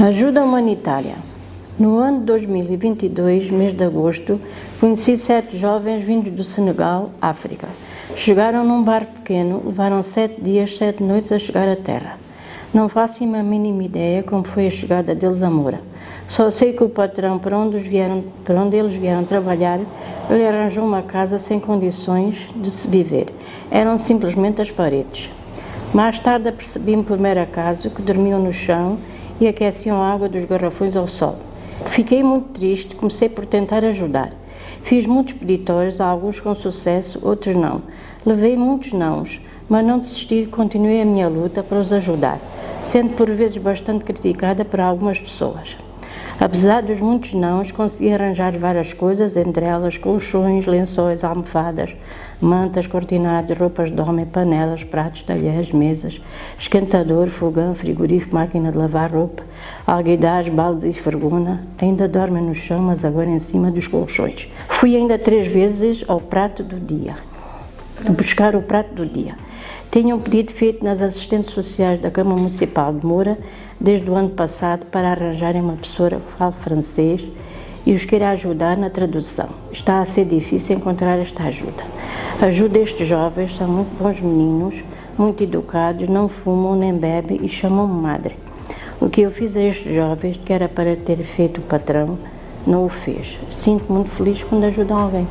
Ajuda humanitária. No ano de 2022, mês de agosto, conheci sete jovens vindos do Senegal, África. Chegaram num barco pequeno, levaram sete dias, sete noites a chegar à terra. Não faço a mínima ideia como foi a chegada deles a Moura. Só sei que o patrão, para onde, vieram, para onde eles vieram trabalhar, lhe arranjou uma casa sem condições de se viver. Eram simplesmente as paredes. Mais tarde apercebi-me por mero acaso que dormiam no chão e aqueciam a água dos garrafões ao sol. Fiquei muito triste, comecei por tentar ajudar. Fiz muitos peditórios, alguns com sucesso, outros não. Levei muitos nãos, mas não desisti e continuei a minha luta para os ajudar, sendo por vezes bastante criticada por algumas pessoas. Apesar dos muitos nãos, consegui arranjar várias coisas, entre elas colchões, lençóis, almofadas, mantas, cortinados, roupas de homem, panelas, pratos, talheres, mesas, esquentador, fogão, frigorífico, máquina de lavar roupa, alguidars, balde e ferguna. Ainda dormem no chão, mas agora em cima dos colchões. Fui ainda três vezes ao prato do dia, buscar o prato do dia. Tenho um pedido feito nas assistentes sociais da Câmara Municipal de Moura desde o ano passado para arranjarem uma pessoa que fale francês e os queira ajudar na tradução. Está a ser difícil encontrar esta ajuda. Ajuda estes jovens, são muito bons meninos, muito educados, não fumam nem bebem e chamam-me madre. O que eu fiz a estes jovens, que era para ter feito o patrão, não o fez. Sinto-me muito feliz quando ajudo alguém.